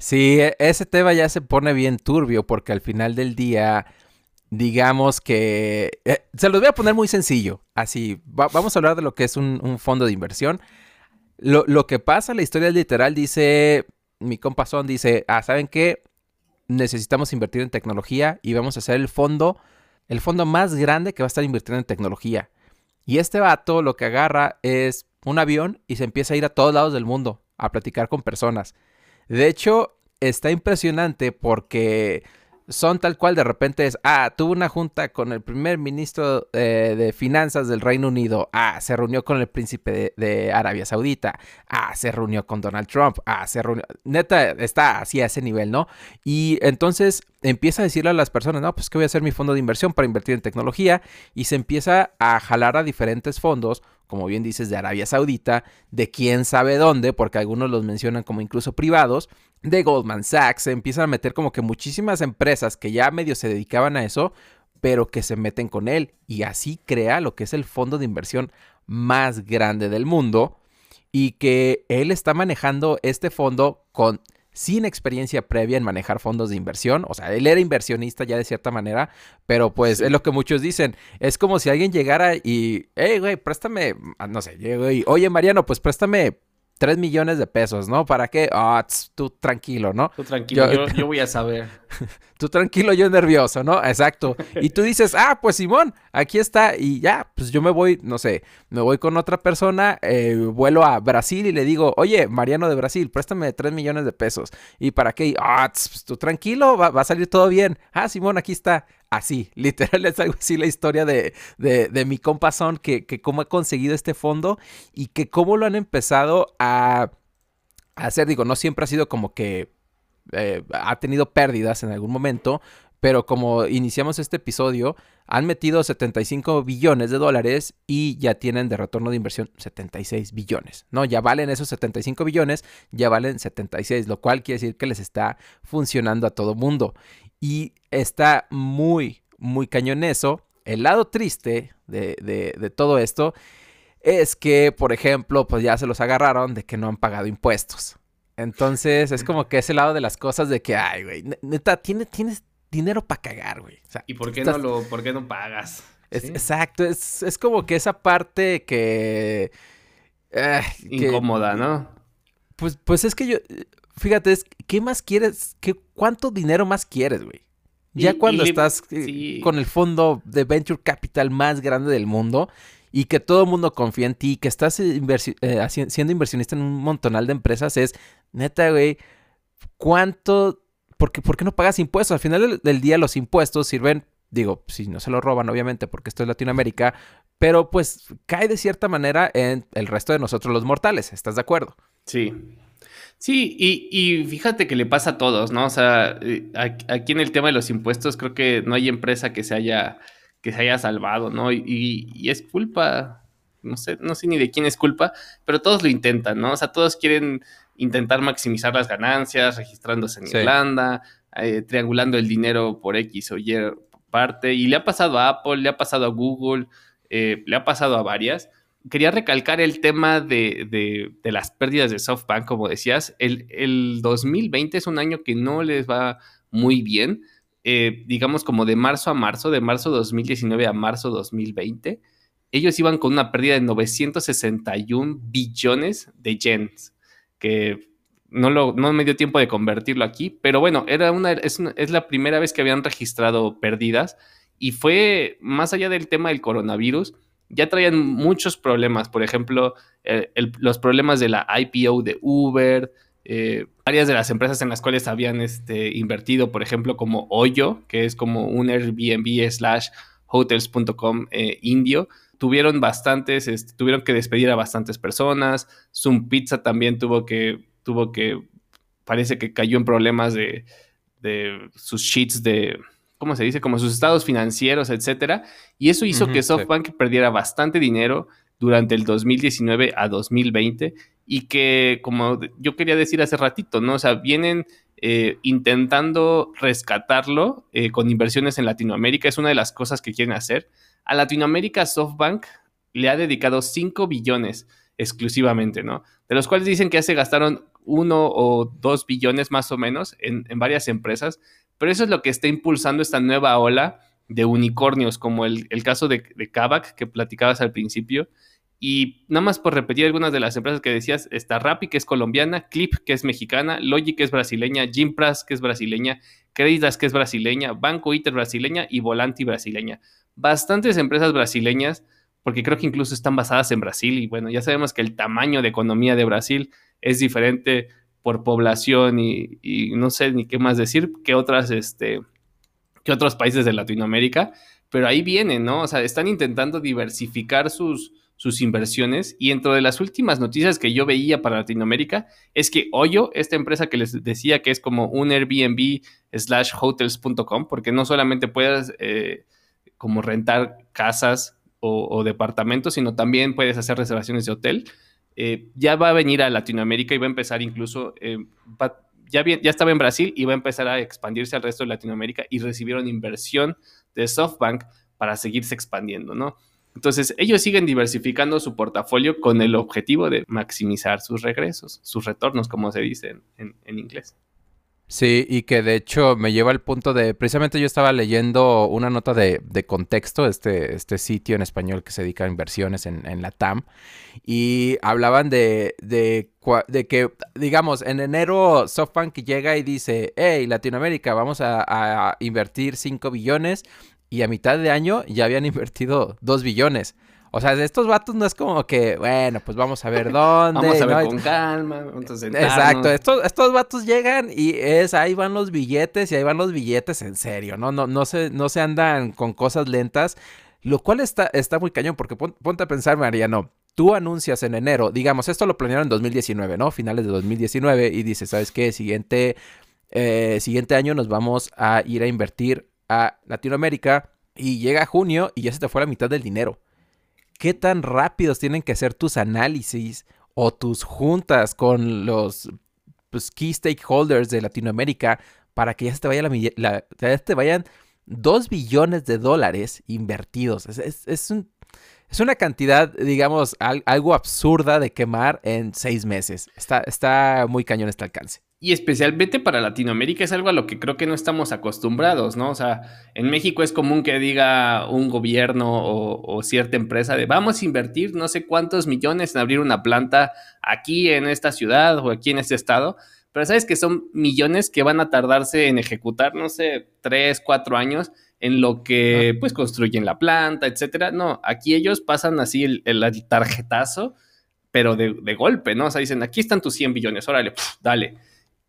Sí, e, ese tema ya se pone bien turbio porque al final del día, digamos que... Eh, se los voy a poner muy sencillo. Así, vamos a hablar de lo que es un, fondo de inversión. Lo, que pasa, la historia literal dice, mi compasón dice, ah, ¿saben qué? Necesitamos invertir en tecnología y vamos a hacer el fondo, el fondo más grande que va a estar invirtiendo en tecnología. Y este vato lo que agarra es un avión y se empieza a ir a todos lados del mundo a platicar con personas. De hecho, está impresionante porque son tal cual de repente es, ah, tuvo una junta con el primer ministro eh, de finanzas del Reino Unido, ah, se reunió con el príncipe de, Arabia Saudita, ah, se reunió con Donald Trump, ah, se reunió, neta, está así a ese nivel, ¿no? Y entonces empieza a decirle a las personas, no, pues que voy a hacer mi fondo de inversión para invertir en tecnología y se empieza a jalar a diferentes fondos como bien dices, de Arabia Saudita, de quién sabe dónde, porque algunos los mencionan como incluso privados, de Goldman Sachs, se empiezan a meter como que muchísimas empresas que ya medio se dedicaban a eso, pero que se meten con él y así crea lo que es el fondo de inversión más grande del mundo y que él está manejando este fondo con sin experiencia previa en manejar fondos de inversión. O sea, él era inversionista ya de cierta manera, pero pues es lo que muchos dicen. Es como si alguien llegara y, hey, güey, préstame, no sé, oye, Mariano, pues préstame 3 millones de pesos, ¿no? ¿Para qué? Ah, tú tranquilo, ¿no? Tú tranquilo, yo, voy a saber. tú tranquilo, yo nervioso, ¿no? Exacto. Y tú dices, ah, pues Simón, aquí está. Y ya, pues yo me voy, no sé, me voy con otra persona, eh, vuelo a Brasil y le digo, oye, Mariano de Brasil, préstame 3 millones de pesos. ¿Y para qué? Ah, pues tú tranquilo, va, va a salir todo bien. Ah, Simón, aquí está así, literal es algo así la historia de, de, mi compa Son, que, que cómo ha conseguido este fondo y que cómo lo han empezado a, hacer, digo, no siempre ha sido como que eh, ha tenido pérdidas en algún momento, pero como iniciamos este episodio, han metido 75 billones de dólares y ya tienen de retorno de inversión 76 billones, ¿no? Ya valen esos 75 billones, ya valen 76, lo cual quiere decir que les está funcionando a todo mundo. Y está muy, muy cañón eso. El lado triste de, de, todo esto es que, por ejemplo, pues ya se los agarraron de que no han pagado impuestos. Entonces es como que ese lado de las cosas de que, ay, güey, neta, tienes, tienes dinero para cagar, güey. ¿Y por qué, no lo, por qué no pagas? Exacto, es, es, como que esa parte que... Eh, Incómoda, ¿no? Pues, pues es que yo, fíjate, es, ¿qué más quieres? ¿Qué, ¿Cuánto dinero más quieres, güey? Ya cuando estás eh, con el fondo de venture capital más grande del mundo y que todo el mundo confía en ti, que estás eh, siendo inversionista en un montonal de empresas, es neta, güey, ¿cuánto? ¿Por qué, no pagas impuestos? Al final del, día los impuestos sirven, digo, si no se lo roban, obviamente, porque esto es Latinoamérica, pero pues cae de cierta manera en el resto de nosotros los mortales, ¿estás de acuerdo? Sí. Sí, y, fíjate que le pasa a todos, ¿no? O sea, eh, aquí en el tema de los impuestos creo que no hay empresa que se haya, que se haya salvado, ¿no? Y, es culpa, no sé, no sé ni de quién es culpa, pero todos lo intentan, ¿no? O sea, todos quieren intentar maximizar las ganancias, registrándose en Irlanda, eh, triangulando el dinero por X o Y parte, y le ha pasado a Apple, le ha pasado a Google, eh, le ha pasado a varias quería recalcar el tema de, las pérdidas de SoftBank, como decías. El, 2020 es un año que no les va muy bien. Eh, digamos como de marzo a marzo, de marzo 2019 a marzo 2020, ellos iban con una pérdida de 961 billones de yens, que no, lo, no me dio tiempo de convertirlo aquí, pero bueno, era una, es, es la primera vez que habían registrado pérdidas y fue más allá del tema del coronavirus ya traían muchos problemas, por ejemplo, eh, los problemas de la IPO de Uber, eh, varias de las empresas en las cuales habían este, invertido, por ejemplo, como Hoyo, que es como un Airbnb slash hotels.com eh, indio, tuvieron bastantes, este, tuvieron que despedir a bastantes personas, Zoom Pizza también tuvo que, tuvo que, parece que cayó en problemas de, de sus sheets de, ¿cómo se dice? Como sus estados financieros, etcétera. Y eso hizo que SoftBank perdiera bastante dinero durante el 2019 a 2020 y que, como yo quería decir hace ratito, ¿no? O sea, vienen eh, intentando rescatarlo eh, con inversiones en Latinoamérica. Es una de las cosas que quieren hacer. A Latinoamérica, SoftBank le ha dedicado 5 billones exclusivamente, ¿no? De los cuales dicen que ya se gastaron uno o dos billones más o menos en, en varias empresas pero eso es lo que está impulsando esta nueva ola de unicornios, como el, caso de, Kavak que platicabas al principio. Y nada más por repetir algunas de las empresas que decías, está Rappi, que es colombiana, Clip, que es mexicana, Logic, que es brasileña, Gimpras, que es brasileña, Creditas, que es brasileña, Banco Iter brasileña y Volanti brasileña. Bastantes empresas brasileñas, porque creo que incluso están basadas en Brasil. Y bueno, ya sabemos que el tamaño de economía de Brasil es diferente por población y, no sé ni qué más decir que otras, este, que otros países de Latinoamérica, pero ahí vienen, ¿no? O sea, están intentando diversificar sus, sus inversiones y dentro de las últimas noticias que yo veía para Latinoamérica es que Hoyo, esta empresa que les decía que es como un Airbnb slash hotels.com, porque no solamente puedes eh, como rentar casas o, departamentos, sino también puedes hacer reservaciones de hotel. Eh, ya va a venir a Latinoamérica y va a empezar incluso, eh, ya, ya estaba en Brasil y va a empezar a expandirse al resto de Latinoamérica y recibieron inversión de SoftBank para seguirse expandiendo, ¿no? Entonces, ellos siguen diversificando su portafolio con el objetivo de maximizar sus regresos, sus retornos, como se dice en inglés. Sí, y que de hecho me lleva al punto de, precisamente yo estaba leyendo una nota de, contexto, este, este sitio en español que se dedica a inversiones en, la TAM, y hablaban de, de, de, que, digamos, en enero SoftBank llega y dice, hey, Latinoamérica, vamos a, a invertir 5 billones, y a mitad de año ya habían invertido 2 billones. O sea, de estos vatos no es como que, bueno, pues vamos a ver dónde. vamos a ver con calma, Exacto, estos, estos vatos llegan y es, ahí van los billetes y ahí van los billetes en serio, ¿no? No, no, se, no se andan con cosas lentas, lo cual está, está muy cañón, porque ponte a pensar, Mariano, tú anuncias en enero, digamos, esto lo planearon en 2019, ¿no? Finales de 2019 y dices, ¿sabes qué? Siguiente, eh, siguiente año nos vamos a ir a invertir a Latinoamérica y llega junio y ya se te fue la mitad del dinero qué tan rápidos tienen que ser tus análisis o tus juntas con los pues, key stakeholders de Latinoamérica para que ya se te, vaya la, vayan dos billones de dólares invertidos. Es una cantidad, digamos, algo absurda de quemar en seis meses. Está, está muy cañón este alcance. Y especialmente para Latinoamérica es algo a lo que creo que no estamos acostumbrados, ¿no? O sea, en México es común que diga un gobierno o, o, cierta empresa de vamos a invertir no sé cuántos millones en abrir una planta aquí en esta ciudad o aquí en este estado, pero sabes que son millones que van a tardarse en ejecutar, no sé, tres, cuatro años en lo que pues construyen la planta, etcétera. No, aquí ellos pasan así el, el tarjetazo, pero de, de, golpe, ¿no? O sea, dicen, aquí están tus 100 billones, órale, dale.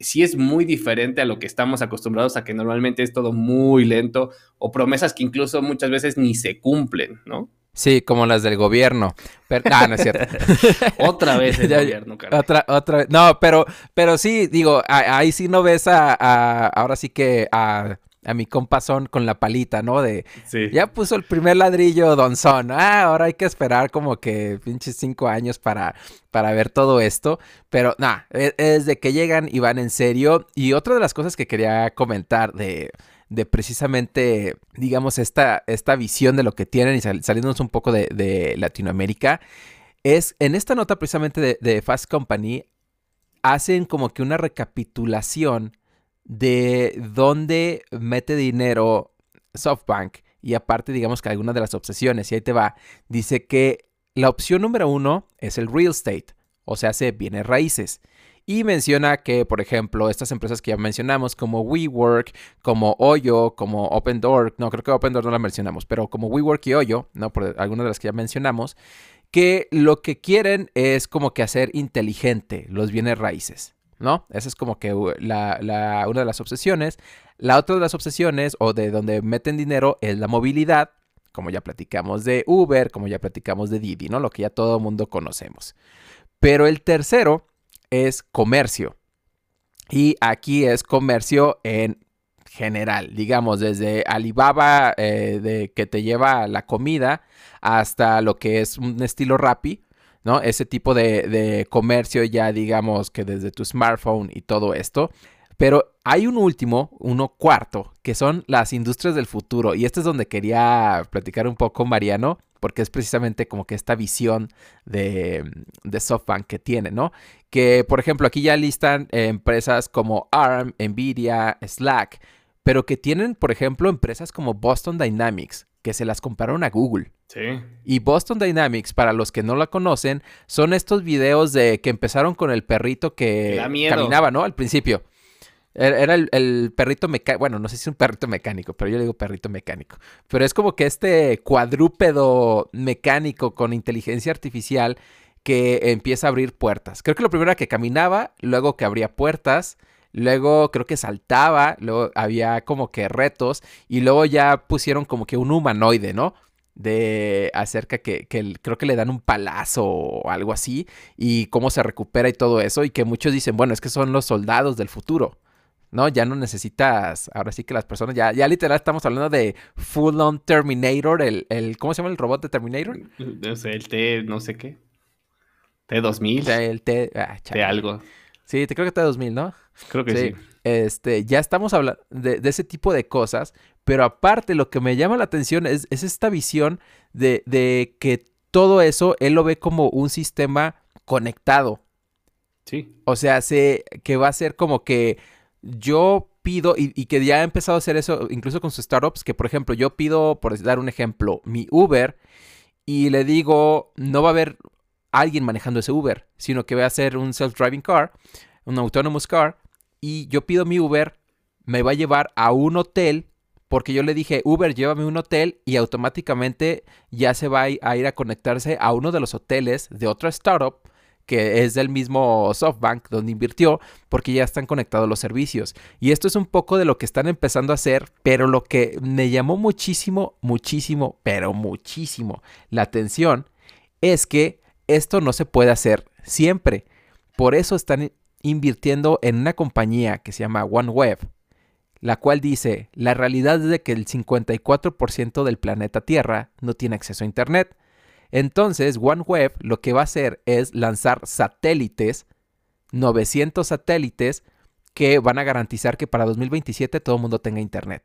Sí es muy diferente a lo que estamos acostumbrados a que normalmente es todo muy lento o promesas que incluso muchas veces ni se cumplen, ¿no? Sí, como las del gobierno. Pero, ah, no es cierto. otra vez el gobierno, caray. Otra, otra vez. No, pero, pero sí, digo, ahí sí no ves a, a ahora sí que a a mi compasón con la palita, ¿no? De ya puso el primer ladrillo Don Son. Ah, ahora hay que esperar como que pinches cinco años para, para ver todo esto. Pero nada, e, es, de que llegan y van en serio. Y otra de las cosas que quería comentar de, de precisamente, digamos, esta, esta visión de lo que tienen y saliéndonos un poco de, Latinoamérica, es en esta nota precisamente de, de Fast Company, hacen como que una recapitulación de dónde mete dinero SoftBank y aparte digamos que algunas de las obsesiones, y ahí te va, dice que la opción número uno es el real estate, o sea, se bienes raíces. Y menciona que, por ejemplo, estas empresas que ya mencionamos, como WeWork, como Oyo, como Open Door, no creo que Open Door no la mencionamos, pero como WeWork y Oyo, ¿no? Por algunas de las que ya mencionamos, que lo que quieren es como que hacer inteligente los bienes raíces. ¿No? Esa es como que la, una de las obsesiones. La otra de las obsesiones o de donde meten dinero es la movilidad, como ya platicamos de Uber, como ya platicamos de Didi, ¿no? Lo que ya todo el mundo conocemos. Pero el tercero es comercio. Y aquí es comercio en general, digamos, desde Alibaba eh, de que te lleva la comida hasta lo que es un estilo Rappi, ¿no? Ese tipo de, comercio ya digamos que desde tu smartphone y todo esto. Pero hay un último, uno cuarto, que son las industrias del futuro. Y este es donde quería platicar un poco, Mariano, porque es precisamente como que esta visión de, de SoftBank que tiene, ¿no? Que, por ejemplo, aquí ya listan empresas como ARM, Nvidia, Slack, pero que tienen, por ejemplo, empresas como Boston Dynamics, que se las compraron a Google. Sí. Y Boston Dynamics, para los que no la conocen, son estos videos de que empezaron con el perrito que caminaba, ¿no? Al principio. Er, era el, perrito mecánico, bueno, no sé si es un perrito mecánico, pero yo le digo perrito mecánico. Pero es como que este cuadrúpedo mecánico con inteligencia artificial que empieza a abrir puertas. Creo que lo primero era que caminaba, luego que abría puertas, luego creo que saltaba, luego había como que retos y luego ya pusieron como que un humanoide, ¿no? De acerca que, que, creo que le dan un palazo o algo así y cómo se recupera y todo eso y que muchos dicen, bueno, es que son los soldados del futuro. ¿no? Ya no necesitas, ahora sí que las personas, ya, ya literal estamos hablando de Full On Terminator, el, el, ¿cómo se llama el robot de Terminator? No sé, el T, no sé qué. T2000. El T, ah, T algo. Sí, te creo que T2000, ¿no? Creo que sí. Este, ya estamos hablando de, ese tipo de cosas, pero aparte lo que me llama la atención es, esta visión de, de, que todo eso él lo ve como un sistema conectado. Sí. O sea, sé que va a ser como que yo pido, y, y, que ya ha empezado a hacer eso incluso con sus startups, que por ejemplo yo pido, por dar un ejemplo, mi Uber y le digo, no va a haber alguien manejando ese Uber, sino que va a ser un self-driving car, un autonomous car, y yo pido mi Uber, me va a llevar a un hotel porque yo le dije, Uber, llévame a un hotel y automáticamente ya se va a ir a conectarse a uno de los hoteles de otra startup que es del mismo SoftBank donde invirtió, porque ya están conectados los servicios. Y esto es un poco de lo que están empezando a hacer, pero lo que me llamó muchísimo, muchísimo, pero muchísimo la atención es que esto no se puede hacer siempre. Por eso están invirtiendo en una compañía que se llama OneWeb, la cual dice, la realidad es de que el 54% del planeta Tierra no tiene acceso a Internet. Entonces, OneWeb lo que va a hacer es lanzar satélites, 900 satélites, que van a garantizar que para 2027 todo el mundo tenga Internet.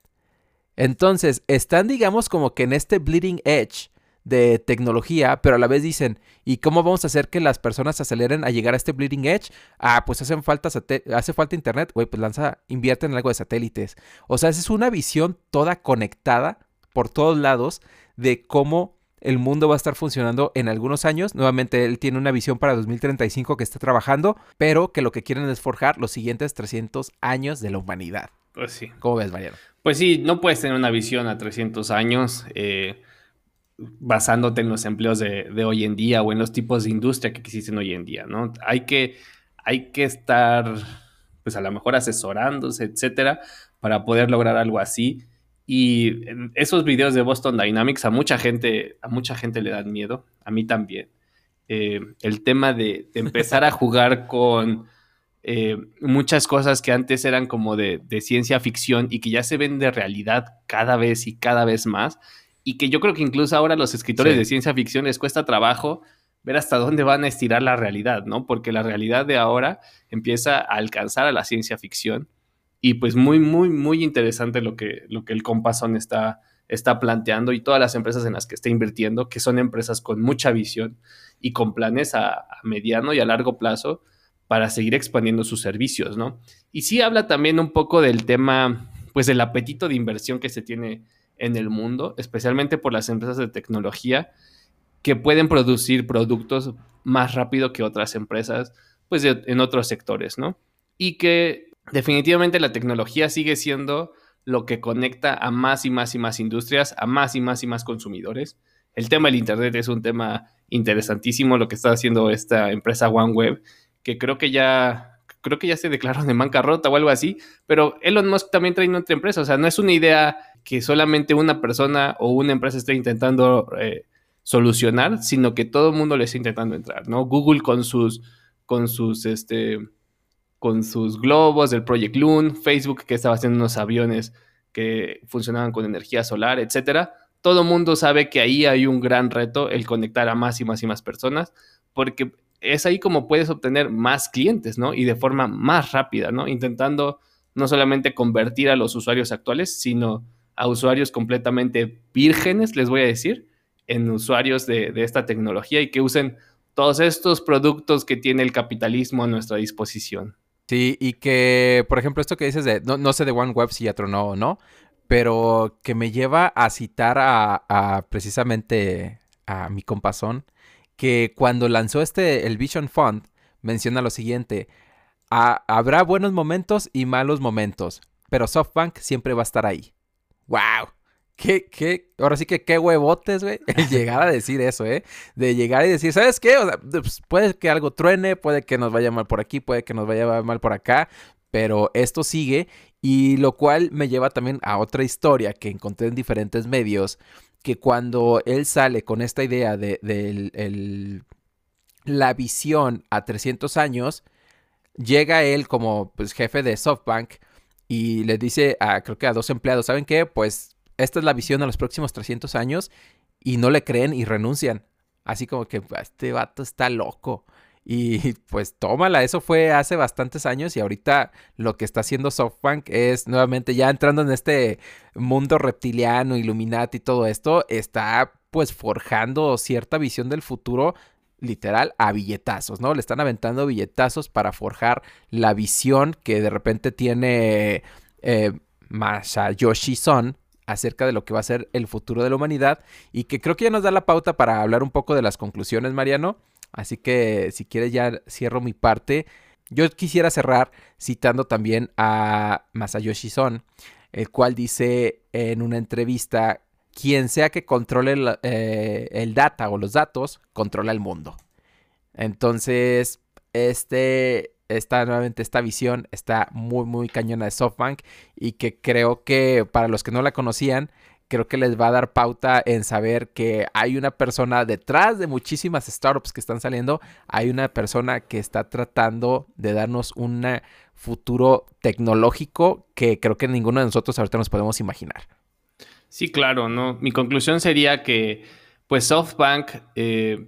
Entonces, están digamos como que en este bleeding edge de tecnología, pero a la vez dicen, ¿y cómo vamos a hacer que las personas se aceleren a llegar a este bleeding edge? Ah, pues hacen falta hace falta internet, güey, pues lanza, invierte en algo de satélites. O sea, esa es una visión toda conectada por todos lados de cómo el mundo va a estar funcionando en algunos años. Nuevamente, él tiene una visión para 2035 que está trabajando, pero que lo que quieren es forjar los siguientes 300 años de la humanidad. Pues sí. ¿Cómo ves, Mariano? Pues sí, no puedes tener una visión a 300 años eh, basándote en los empleos de, hoy en día o en los tipos de industria que existen hoy en día, ¿no? Hay que, hay que estar, pues a lo mejor asesorándose, etcétera, para poder lograr algo así. Y esos videos de Boston Dynamics a mucha gente, a mucha gente le dan miedo, a mí también. Eh, el tema de, empezar a jugar con eh, muchas cosas que antes eran como de, ciencia ficción y que ya se ven de realidad cada vez y cada vez más. Y que yo creo que incluso ahora a los escritores de ciencia ficción les cuesta trabajo ver hasta dónde van a estirar la realidad, ¿no? Porque la realidad de ahora empieza a alcanzar a la ciencia ficción y pues muy, muy, muy interesante lo que, lo que el Compasón está, está planteando y todas las empresas en las que está invirtiendo, que son empresas con mucha visión y con planes a, mediano y a largo plazo para seguir expandiendo sus servicios, ¿no? Y sí habla también un poco del tema, pues del apetito de inversión que se tiene en el mundo, especialmente por las empresas de tecnología que pueden producir productos más rápido que otras empresas, pues en otros sectores, ¿no? Y que definitivamente la tecnología sigue siendo lo que conecta a más y más y más industrias, a más y más y más consumidores. El tema del Internet es un tema interesantísimo, lo que está haciendo esta empresa OneWeb, que creo que ya, creo que ya se declaró de bancarrota o algo así, pero Elon Musk también trae otra empresa, o sea, no es una idea que solamente una persona o una empresa esté intentando eh, solucionar, sino que todo el mundo le está intentando entrar, ¿no? Google con sus, con sus, este, con sus globos del Project Loon, Facebook que estaba haciendo unos aviones que funcionaban con energía solar, etcétera. Todo mundo sabe que ahí hay un gran reto el conectar a más y más y más personas, porque es ahí como puedes obtener más clientes, ¿no? Y de forma más rápida, ¿no? Intentando no solamente convertir a los usuarios actuales, sino a usuarios completamente vírgenes, les voy a decir, en usuarios de, esta tecnología y que usen todos estos productos que tiene el capitalismo a nuestra disposición. Sí, y que, por ejemplo, esto que dices de, no, no sé de OneWeb si ya tronó o no, pero que me lleva a citar a, precisamente a mi compasón, que cuando lanzó este, el Vision Fund, menciona lo siguiente, habrá buenos momentos y malos momentos, pero SoftBank siempre va a estar ahí. ¡Wow! qué, qué, ahora sí que qué huevotes, güey, llegar a decir eso, ¿eh? De llegar y decir, ¿sabes qué? O sea, pues, puede que algo truene, puede que nos vaya mal por aquí, puede que nos vaya mal por acá, pero esto sigue y lo cual me lleva también a otra historia que encontré en diferentes medios, que cuando él sale con esta idea de, la visión a 300 años, llega él como pues, jefe de SoftBank y le dice a, creo que a dos empleados, ¿saben qué? Pues esta es la visión de los próximos 300 años y no le creen y renuncian. Así como que este vato está loco. Y pues tómala, eso fue hace bastantes años y ahorita lo que está haciendo SoftBank es nuevamente ya entrando en este mundo reptiliano, Illuminati y todo esto, está pues forjando cierta visión del futuro literal a billetazos, ¿no? Le están aventando billetazos para forjar la visión que de repente tiene eh, Masayoshi Son acerca de lo que va a ser el futuro de la humanidad y que creo que ya nos da la pauta para hablar un poco de las conclusiones, Mariano. Así que si quieres ya cierro mi parte. Yo quisiera cerrar citando también a Masayoshi Son, el cual dice en una entrevista, quien sea que controle el, eh, el data o los datos, controla el mundo. Entonces, este esta nuevamente esta visión está muy muy cañona de SoftBank y que creo que para los que no la conocían creo que les va a dar pauta en saber que hay una persona detrás de muchísimas startups que están saliendo, hay una persona que está tratando de darnos un futuro tecnológico que creo que ninguno de nosotros ahorita nos podemos imaginar. Sí, claro, ¿no? Mi conclusión sería que pues SoftBank eh,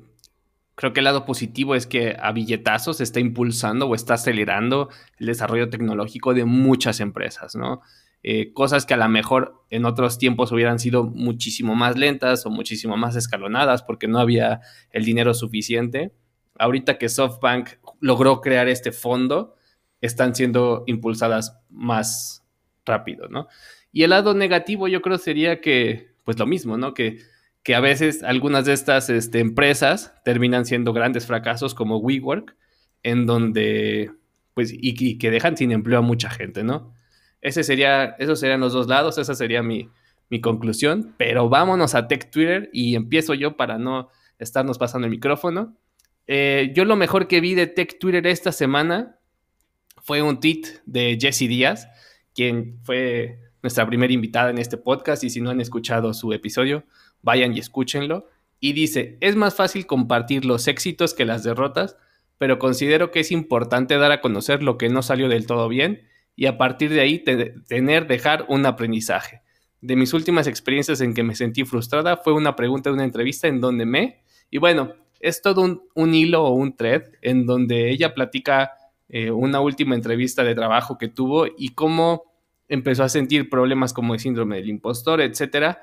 Creo que el lado positivo es que a billetazos está impulsando o está acelerando el desarrollo tecnológico de muchas empresas, ¿no? eh, cosas que a lo mejor en otros tiempos hubieran sido muchísimo más lentas o muchísimo más escalonadas porque no había el dinero suficiente. Ahorita que SoftBank logró crear este fondo, están siendo impulsadas más rápido, ¿no? Y el lado negativo yo creo sería que, pues lo mismo, ¿no? Que, que a veces algunas de estas este, empresas terminan siendo grandes fracasos como WeWork, en donde, pues, y, que dejan sin empleo a mucha gente, ¿no? Ese sería, esos serían los dos lados, esa sería mi, conclusión. Pero vámonos a Tech Twitter y empiezo yo para no estarnos pasando el micrófono. Eh, yo lo mejor que vi de Tech Twitter esta semana fue un tweet de Jesse Díaz, quien fue nuestra primera invitada en este podcast y si no han escuchado su episodio, vayan y escúchenlo. Y dice, es más fácil compartir los éxitos que las derrotas, pero considero que es importante dar a conocer lo que no salió del todo bien y a partir de ahí tener, dejar un aprendizaje. De mis últimas experiencias en que me sentí frustrada fue una pregunta de una entrevista en donde me, y bueno, es todo un, hilo o un thread en donde ella platica eh, una última entrevista de trabajo que tuvo y cómo empezó a sentir problemas como el síndrome del impostor, etc.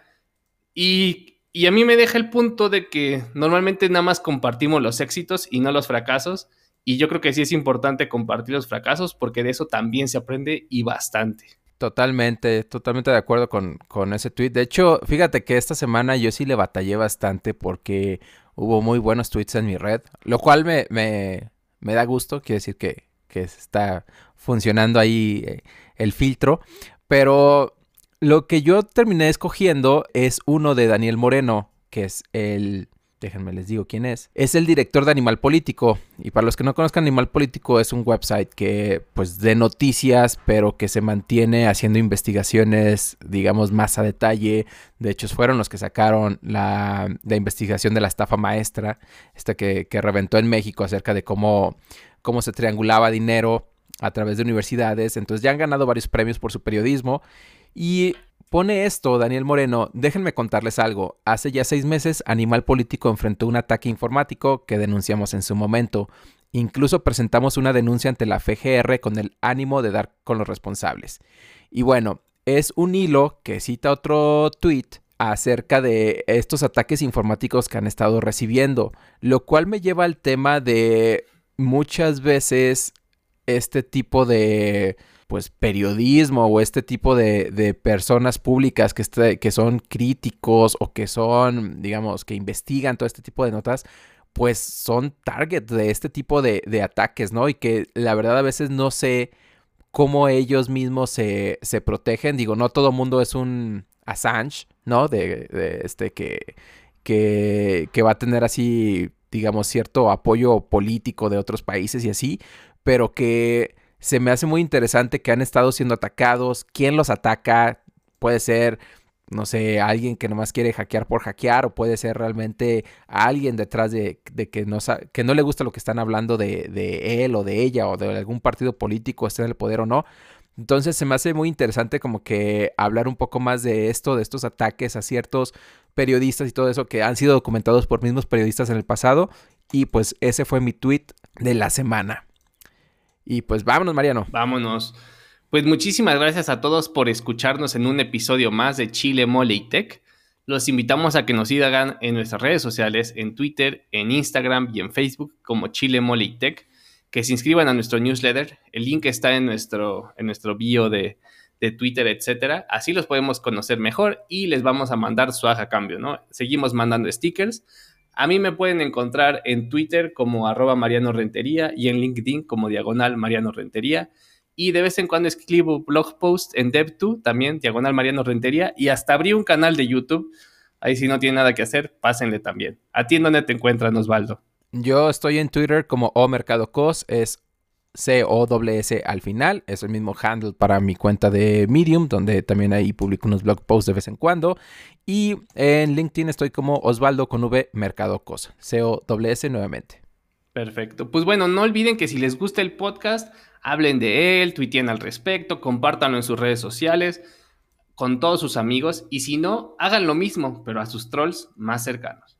Y, y a mí me deja el punto de que normalmente nada más compartimos los éxitos y no los fracasos y yo creo que sí es importante compartir los fracasos porque de eso también se aprende y bastante. Totalmente, totalmente de acuerdo con, con ese tweet. De hecho, fíjate que esta semana yo sí le batallé bastante porque hubo muy buenos tweets en mi red, lo cual me, me, me da gusto, quiere decir que, que está funcionando ahí eh, el filtro. Pero lo que yo terminé escogiendo es uno de Daniel Moreno, que es el déjenme les digo quién es, es el director de Animal Político. Y para los que no conozcan, Animal Político es un website que, pues, de noticias, pero que se mantiene haciendo investigaciones, digamos, más a detalle. De hecho, fueron los que sacaron la, investigación de la estafa maestra, esta que, que reventó en México acerca de cómo, cómo se triangulaba dinero a través de universidades. Entonces ya han ganado varios premios por su periodismo. Y Pone esto Daniel Moreno, déjenme contarles algo. Hace ya seis meses Animal Político enfrentó un ataque informático que denunciamos en su momento. Incluso presentamos una denuncia ante la FGR con el ánimo de dar con los responsables. Y bueno, es un hilo que cita otro tweet acerca de estos ataques informáticos que han estado recibiendo, lo cual me lleva al tema de muchas veces este tipo de pues periodismo o este tipo de, personas públicas que, este, que son críticos o que son, digamos, que investigan todo este tipo de notas, pues son target de este tipo de, ataques, ¿no? Y que la verdad a veces no sé cómo ellos mismos se, se protegen. Digo, no todo mundo es un Assange, ¿no? De, este que, que, que va a tener así, digamos, cierto apoyo político de otros países y así, pero que se me hace muy interesante que han estado siendo atacados. ¿Quién los ataca? Puede ser, no sé, alguien que nomás quiere hackear por hackear o puede ser realmente alguien detrás de, que, no, que no le gusta lo que están hablando de, él o de ella o de algún partido político, esté en el poder o no. Entonces se me hace muy interesante como que hablar un poco más de esto, de estos ataques a ciertos periodistas y todo eso que han sido documentados por mismos periodistas en el pasado. Y pues ese fue mi tweet de la semana. Y pues vámonos, Mariano. Vámonos. Pues muchísimas gracias a todos por escucharnos en un episodio más de Chile Mole y Tech. Los invitamos a que nos sigan en nuestras redes sociales, en Twitter, en Instagram y en Facebook como Chile Mole y Tech. Que se inscriban a nuestro newsletter. El link está en nuestro, en nuestro bio de, de Twitter, etcétera. Así los podemos conocer mejor y les vamos a mandar su a cambio, ¿no? Seguimos mandando stickers. A mí me pueden encontrar en Twitter como arroba Mariano Rentería y en LinkedIn como diagonal Mariano Rentería. Y de vez en cuando escribo blog post en Dev2, también diagonal Mariano Rentería. Y hasta abrí un canal de YouTube. Ahí si no tiene nada que hacer, pásenle también. ¿A ti en dónde te encuentran, Osvaldo? Yo estoy en Twitter como O Mercado Cos, es C-O-S al final. Es el mismo handle para mi cuenta de Medium, donde también ahí publico unos blog posts de vez en cuando. Y en LinkedIn estoy como Osvaldo con V Mercado Cosa. C-O-S nuevamente. Perfecto. Pues bueno, no olviden que si les gusta el podcast, hablen de él, tuiteen al respecto, compártanlo en sus redes sociales con todos sus amigos y si no, hagan lo mismo, pero a sus trolls más cercanos.